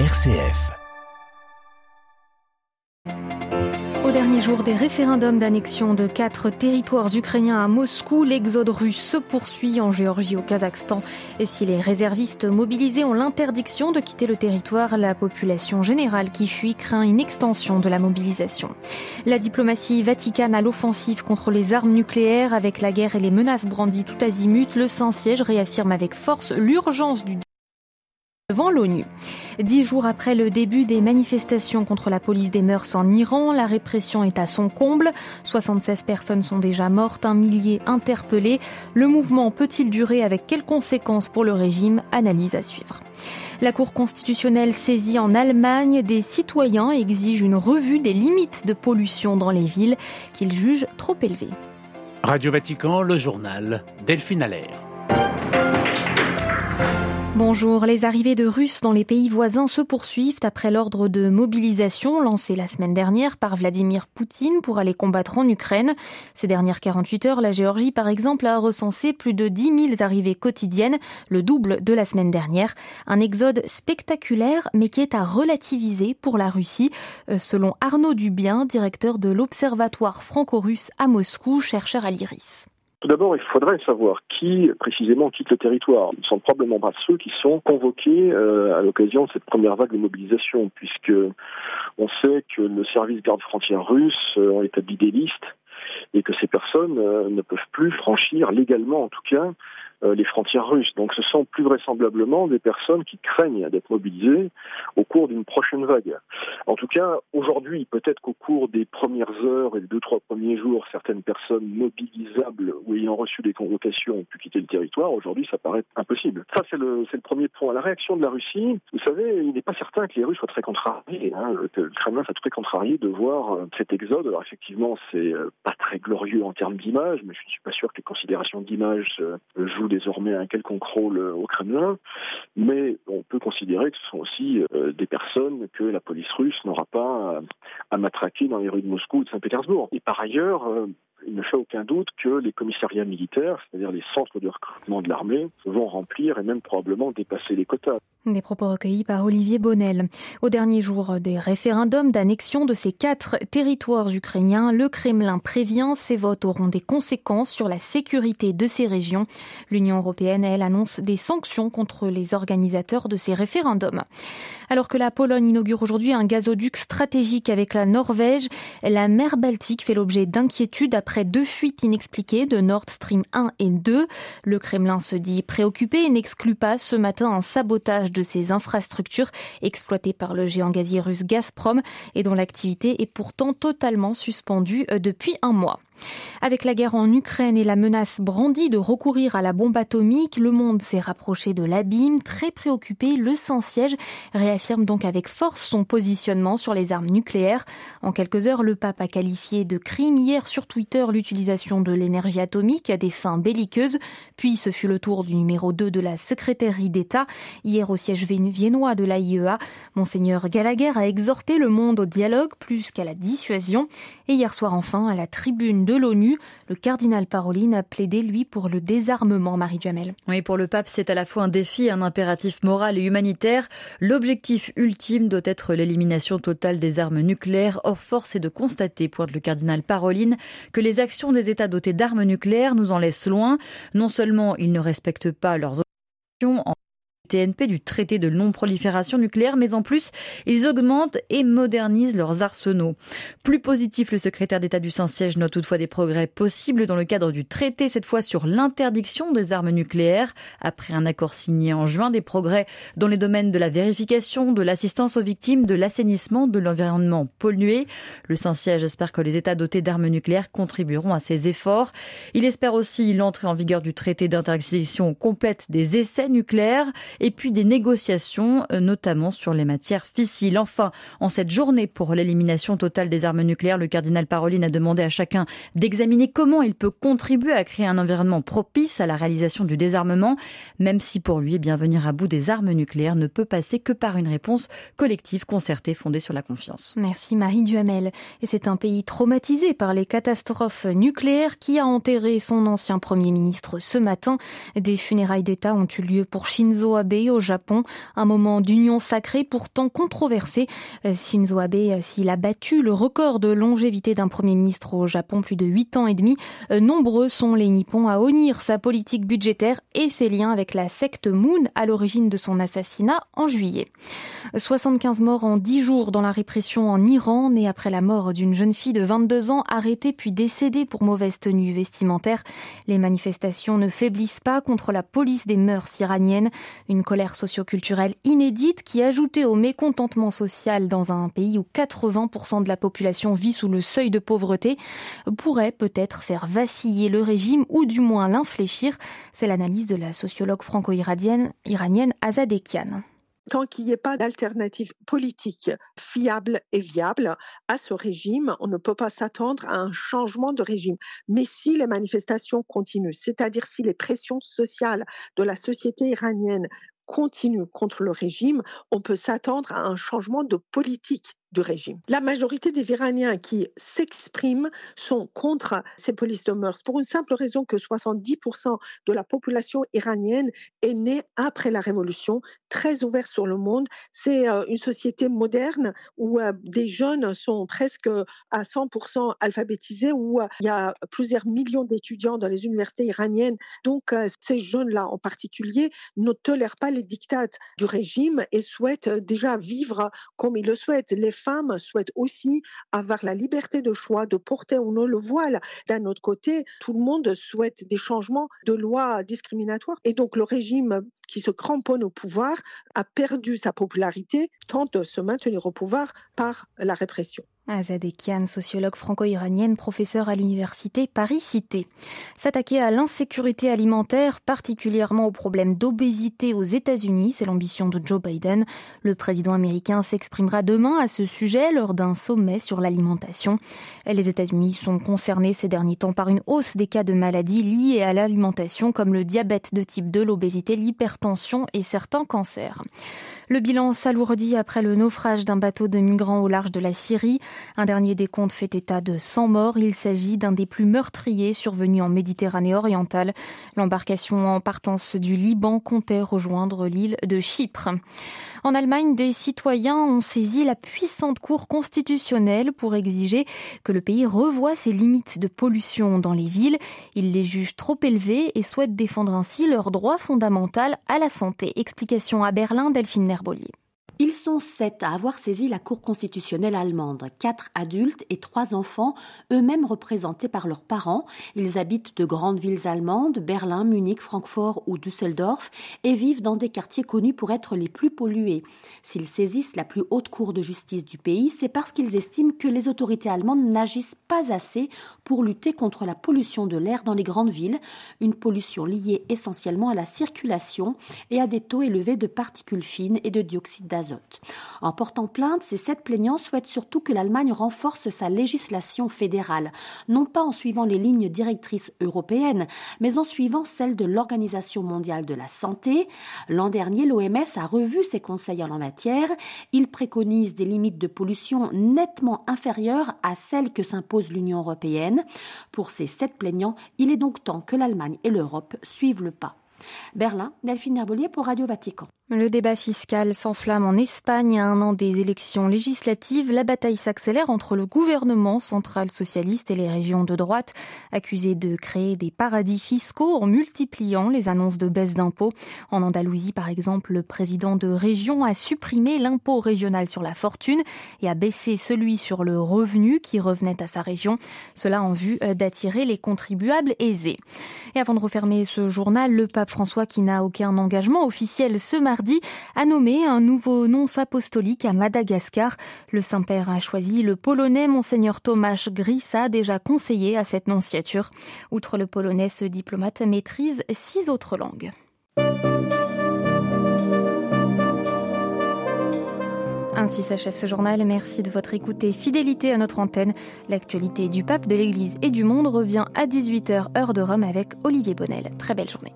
RCF. Au dernier jour des référendums d'annexion de quatre territoires ukrainiens à Moscou, l'exode russe se poursuit en Géorgie, au Kazakhstan. Et si les réservistes mobilisés ont l'interdiction de quitter le territoire, la population générale qui fuit craint une extension de la mobilisation. La diplomatie vaticane à l'offensive contre les armes nucléaires avec la guerre et les menaces brandies tout azimut, le Saint-Siège réaffirme avec force l'urgence du devant l'ONU. Dix jours après le début des manifestations contre la police des mœurs en Iran, la répression est à son comble. 76 personnes sont déjà mortes, un millier interpellés. Le mouvement peut-il durer avec quelles conséquences pour le régime? Analyse à suivre. La Cour constitutionnelle saisie en Allemagne, des citoyens exigent une revue des limites de pollution dans les villes qu'ils jugent trop élevées. Radio Vatican, le journal Delphine Allaire. Bonjour. Les arrivées de Russes dans les pays voisins se poursuivent après l'ordre de mobilisation lancé la semaine dernière par Vladimir Poutine pour aller combattre en Ukraine. Ces dernières 48 heures, la Géorgie, par exemple, a recensé plus de 10 000 arrivées quotidiennes, le double de la semaine dernière. Un exode spectaculaire, mais qui est à relativiser pour la Russie, euh, selon Arnaud Dubien, directeur de l'Observatoire franco-russe à Moscou, chercheur à l'IRIS. Tout d'abord, il faudrait savoir qui précisément quitte le territoire. Ce ne sont probablement pas ceux qui sont convoqués euh, à l'occasion de cette première vague de mobilisation, puisque on sait que le service garde-frontière russe euh, a établi des listes et que ces personnes euh, ne peuvent plus franchir légalement, en tout cas, les frontières russes. Donc ce sont plus vraisemblablement des personnes qui craignent d'être mobilisées au cours d'une prochaine vague. En tout cas, aujourd'hui, peut-être qu'au cours des premières heures et des deux, trois premiers jours, certaines personnes mobilisables ou ayant reçu des convocations ont pu quitter le territoire. Aujourd'hui, ça paraît impossible. Ça, c'est le, le premier point. La réaction de la Russie, vous savez, il n'est pas certain que les Russes soient très contrariés. Hein. Le Kremlin soit très contrarié de voir euh, cet exode. Alors effectivement, c'est euh, pas très glorieux en termes d'image, mais je ne suis pas sûr que les considérations d'image jouent désormais un quelconque rôle euh, au Kremlin, mais on peut considérer que ce sont aussi euh, des personnes que la police russe n'aura pas à, matraquer dans les rues de Moscou ou de Saint-Pétersbourg. Et par ailleurs, euh, il ne fait aucun doute que les commissariats militaires, c'est-à-dire les centres de recrutement de l'armée, vont remplir et même probablement dépasser les quotas. Des propos recueillis par Olivier Bonnel. Au dernier jour des référendums d'annexion de ces quatre territoires ukrainiens, le Kremlin prévient ces votes auront des conséquences sur la sécurité de ces régions. L'Union européenne, elle, annonce des sanctions contre les organisateurs de ces référendums. Alors que la Pologne inaugure aujourd'hui un gazoduc stratégique avec la Norvège, la mer Baltique fait l'objet d'inquiétudes après deux fuites inexpliquées de Nord Stream 1 et 2. Le Kremlin se dit préoccupé et n'exclut pas ce matin un sabotage de ces infrastructures exploitées par le géant gazier russe Gazprom et dont l'activité est pourtant totalement suspendue euh, depuis un mois. Avec la guerre en Ukraine et la menace brandie de recourir à la bombe atomique, le monde s'est rapproché de l'abîme. Très préoccupé, le Saint-Siège réaffirme donc avec force son positionnement sur les armes nucléaires. En quelques heures, le pape a qualifié de crime hier sur Twitter l'utilisation de l'énergie atomique à des fins belliqueuses. Puis ce fut le tour du numéro 2 de la secrétaire d'État. Hier au siège viennois de l'AIEA, Monseigneur Gallagher a exhorté le monde au dialogue plus qu'à la dissuasion. Et hier soir enfin, à la tribune de l'ONU, le cardinal Paroline a plaidé, lui, pour le désarmement, Marie Duhamel. Oui, pour le pape, c'est à la fois un défi un impératif moral et humanitaire. L'objectif ultime doit être l'élimination totale des armes nucléaires. Or, force est de constater, pointe le cardinal Paroline, que les actions des États dotés d'armes nucléaires nous en laissent loin. Non seulement ils ne respectent pas leurs obligations en TNP du traité de non-prolifération nucléaire, mais en plus, ils augmentent et modernisent leurs arsenaux. Plus positif, le secrétaire d'État du Saint-Siège note toutefois des progrès possibles dans le cadre du traité, cette fois sur l'interdiction des armes nucléaires. Après un accord signé en juin, des progrès dans les domaines de la vérification, de l'assistance aux victimes, de l'assainissement, de l'environnement pollué. Le Saint-Siège espère que les États dotés d'armes nucléaires contribueront à ces efforts. Il espère aussi l'entrée en vigueur du traité d'interdiction complète des essais nucléaires et puis des négociations, euh, notamment sur les matières fissiles. Enfin, en cette journée pour l'élimination totale des armes nucléaires, le cardinal Paroline a demandé à chacun d'examiner comment il peut contribuer à créer un environnement propice à la réalisation du désarmement, même si pour lui, bien venir à bout des armes nucléaires ne peut passer que par une réponse collective, concertée, fondée sur la confiance. Merci Marie Duhamel. Et c'est un pays traumatisé par les catastrophes nucléaires qui a enterré son ancien Premier ministre ce matin. Des funérailles d'État ont eu lieu pour Shinzo Abe au Japon, un moment d'union sacrée pourtant controversé. Euh, Shinzo Abe, euh, s'il a battu le record de longévité d'un Premier ministre au Japon, plus de 8 ans et demi, euh, nombreux sont les Nippons à honnir sa politique budgétaire et ses liens avec la secte Moon à l'origine de son assassinat en juillet. 75 morts en 10 jours dans la répression en Iran, née après la mort d'une jeune fille de 22 ans arrêtée puis décédée pour mauvaise tenue vestimentaire. Les manifestations ne faiblissent pas contre la police des mœurs iraniennes, colère socioculturelle inédite qui, ajoutée au mécontentement social dans un pays où 80% de la population vit sous le seuil de pauvreté, pourrait peut-être faire vaciller le régime ou du moins l'infléchir. C'est l'analyse de la sociologue franco-iranienne Azad Ekian tant qu'il n'y ait pas d'alternative politique fiable et viable à ce régime, on ne peut pas s'attendre à un changement de régime. Mais si les manifestations continuent, c'est-à-dire si les pressions sociales de la société iranienne continuent contre le régime, on peut s'attendre à un changement de politique régime. La majorité des Iraniens qui s'expriment sont contre ces polices de mœurs pour une simple raison que 70% de la population iranienne est née après la révolution, très ouverte sur le monde. C'est euh, une société moderne où euh, des jeunes sont presque à 100% alphabétisés, où euh, il y a plusieurs millions d'étudiants dans les universités iraniennes. Donc ces jeunes-là en particulier ne tolèrent pas les dictates du régime et souhaitent déjà vivre comme ils le souhaitent. Les femmes souhaitent aussi avoir la liberté de choix de porter ou non le voile. D'un autre côté, tout le monde souhaite des changements de lois discriminatoires. Et donc le régime qui se cramponne au pouvoir a perdu sa popularité, tente de se maintenir au pouvoir par la répression. Azadekian, sociologue franco-iranienne, professeure à l'université Paris-Cité. S'attaquer à l'insécurité alimentaire, particulièrement au problème d'obésité aux États-Unis, c'est l'ambition de Joe Biden. Le président américain s'exprimera demain à ce sujet lors d'un sommet sur l'alimentation. Les États-Unis sont concernés ces derniers temps par une hausse des cas de maladies liées à l'alimentation comme le diabète de type 2, l'obésité, l'hypertension et certains cancers. Le bilan s'alourdit après le naufrage d'un bateau de migrants au large de la Syrie. Un dernier décompte fait état de 100 morts. Il s'agit d'un des plus meurtriers survenus en Méditerranée orientale. L'embarcation en partance du Liban comptait rejoindre l'île de Chypre. En Allemagne, des citoyens ont saisi la puissante Cour constitutionnelle pour exiger que le pays revoie ses limites de pollution dans les villes. Ils les jugent trop élevées et souhaitent défendre ainsi leur droit fondamental à la santé. Explication à Berlin, Delphine Nerbolier. Ils sont sept à avoir saisi la Cour constitutionnelle allemande, quatre adultes et trois enfants, eux-mêmes représentés par leurs parents. Ils habitent de grandes villes allemandes, Berlin, Munich, Francfort ou Düsseldorf, et vivent dans des quartiers connus pour être les plus pollués. S'ils saisissent la plus haute Cour de justice du pays, c'est parce qu'ils estiment que les autorités allemandes n'agissent pas assez pour lutter contre la pollution de l'air dans les grandes villes, une pollution liée essentiellement à la circulation et à des taux élevés de particules fines et de dioxyde d'azote. En portant plainte, ces sept plaignants souhaitent surtout que l'Allemagne renforce sa législation fédérale, non pas en suivant les lignes directrices européennes, mais en suivant celles de l'Organisation mondiale de la santé. L'an dernier, l'OMS a revu ses conseils en la matière. Il préconise des limites de pollution nettement inférieures à celles que s'impose l'Union européenne. Pour ces sept plaignants, il est donc temps que l'Allemagne et l'Europe suivent le pas. Berlin, Delphine Herbelier pour Radio Vatican. Le débat fiscal s'enflamme en Espagne à un an des élections législatives. La bataille s'accélère entre le gouvernement central socialiste et les régions de droite, accusées de créer des paradis fiscaux en multipliant les annonces de baisse d'impôts. En Andalousie, par exemple, le président de région a supprimé l'impôt régional sur la fortune et a baissé celui sur le revenu qui revenait à sa région. Cela en vue d'attirer les contribuables aisés. Et avant de refermer ce journal, le pape François, qui n'a aucun engagement officiel ce matin, a nommé un nouveau nonce apostolique à Madagascar. Le Saint-Père a choisi le polonais Monseigneur Tomasz Grissa, déjà conseiller à cette nonciature. Outre le polonais, ce diplomate maîtrise six autres langues. Ainsi s'achève ce journal. Merci de votre écoute et fidélité à notre antenne. L'actualité du pape, de l'Église et du monde revient à 18h heure de Rome avec Olivier Bonnel. Très belle journée.